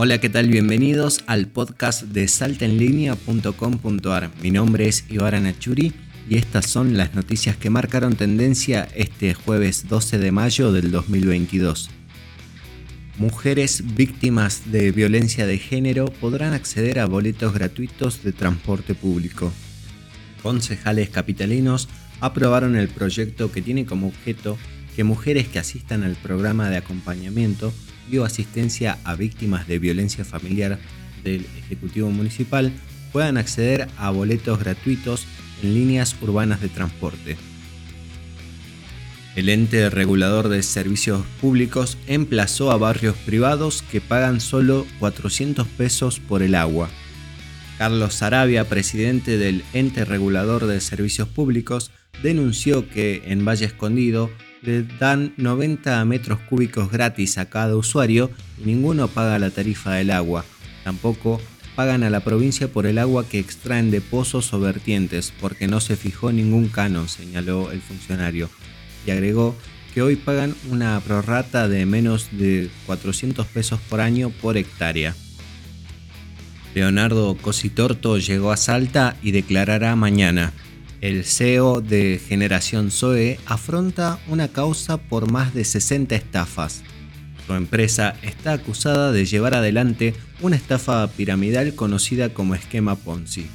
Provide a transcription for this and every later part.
Hola, ¿qué tal? Bienvenidos al podcast de saltaenlinea.com.ar. Mi nombre es Ibarra Nachuri y estas son las noticias que marcaron tendencia este jueves 12 de mayo del 2022. Mujeres víctimas de violencia de género podrán acceder a boletos gratuitos de transporte público. Concejales capitalinos aprobaron el proyecto que tiene como objeto que mujeres que asistan al programa de acompañamiento y o asistencia a víctimas de violencia familiar del Ejecutivo Municipal puedan acceder a boletos gratuitos en líneas urbanas de transporte. El ente regulador de servicios públicos emplazó a barrios privados que pagan solo 400 pesos por el agua. Carlos Sarabia, presidente del ente regulador de servicios públicos, denunció que en Valle Escondido le dan 90 metros cúbicos gratis a cada usuario y ninguno paga la tarifa del agua. Tampoco pagan a la provincia por el agua que extraen de pozos o vertientes, porque no se fijó ningún canon, señaló el funcionario. Y agregó que hoy pagan una prorrata de menos de 400 pesos por año por hectárea. Leonardo Cositorto llegó a Salta y declarará mañana. El CEO de Generación Zoe afronta una causa por más de 60 estafas. Su empresa está acusada de llevar adelante una estafa piramidal conocida como esquema Ponzi.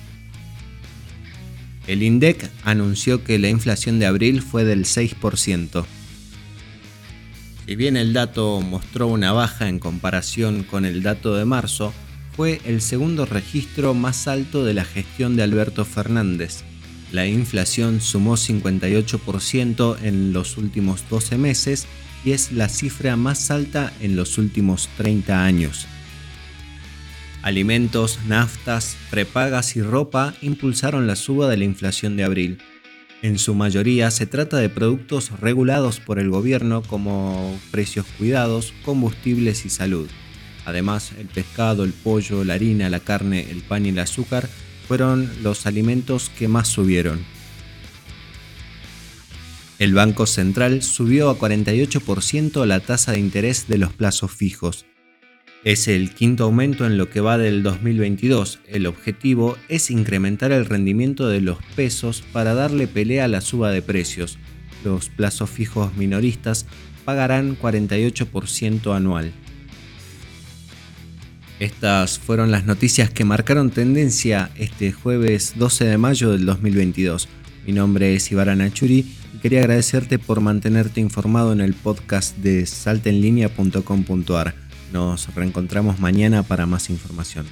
El INDEC anunció que la inflación de abril fue del 6%. Si bien el dato mostró una baja en comparación con el dato de marzo, fue el segundo registro más alto de la gestión de Alberto Fernández. La inflación sumó 58% en los últimos 12 meses y es la cifra más alta en los últimos 30 años. Alimentos, naftas, prepagas y ropa impulsaron la suba de la inflación de abril. En su mayoría se trata de productos regulados por el gobierno como precios cuidados, combustibles y salud. Además, el pescado, el pollo, la harina, la carne, el pan y el azúcar fueron los alimentos que más subieron. El Banco Central subió a 48% la tasa de interés de los plazos fijos. Es el quinto aumento en lo que va del 2022. El objetivo es incrementar el rendimiento de los pesos para darle pelea a la suba de precios. Los plazos fijos minoristas pagarán 48% anual. Estas fueron las noticias que marcaron tendencia este jueves 12 de mayo del 2022. Mi nombre es Ibarra Nachuri y quería agradecerte por mantenerte informado en el podcast de saltenlinea.com.ar. Nos reencontramos mañana para más información.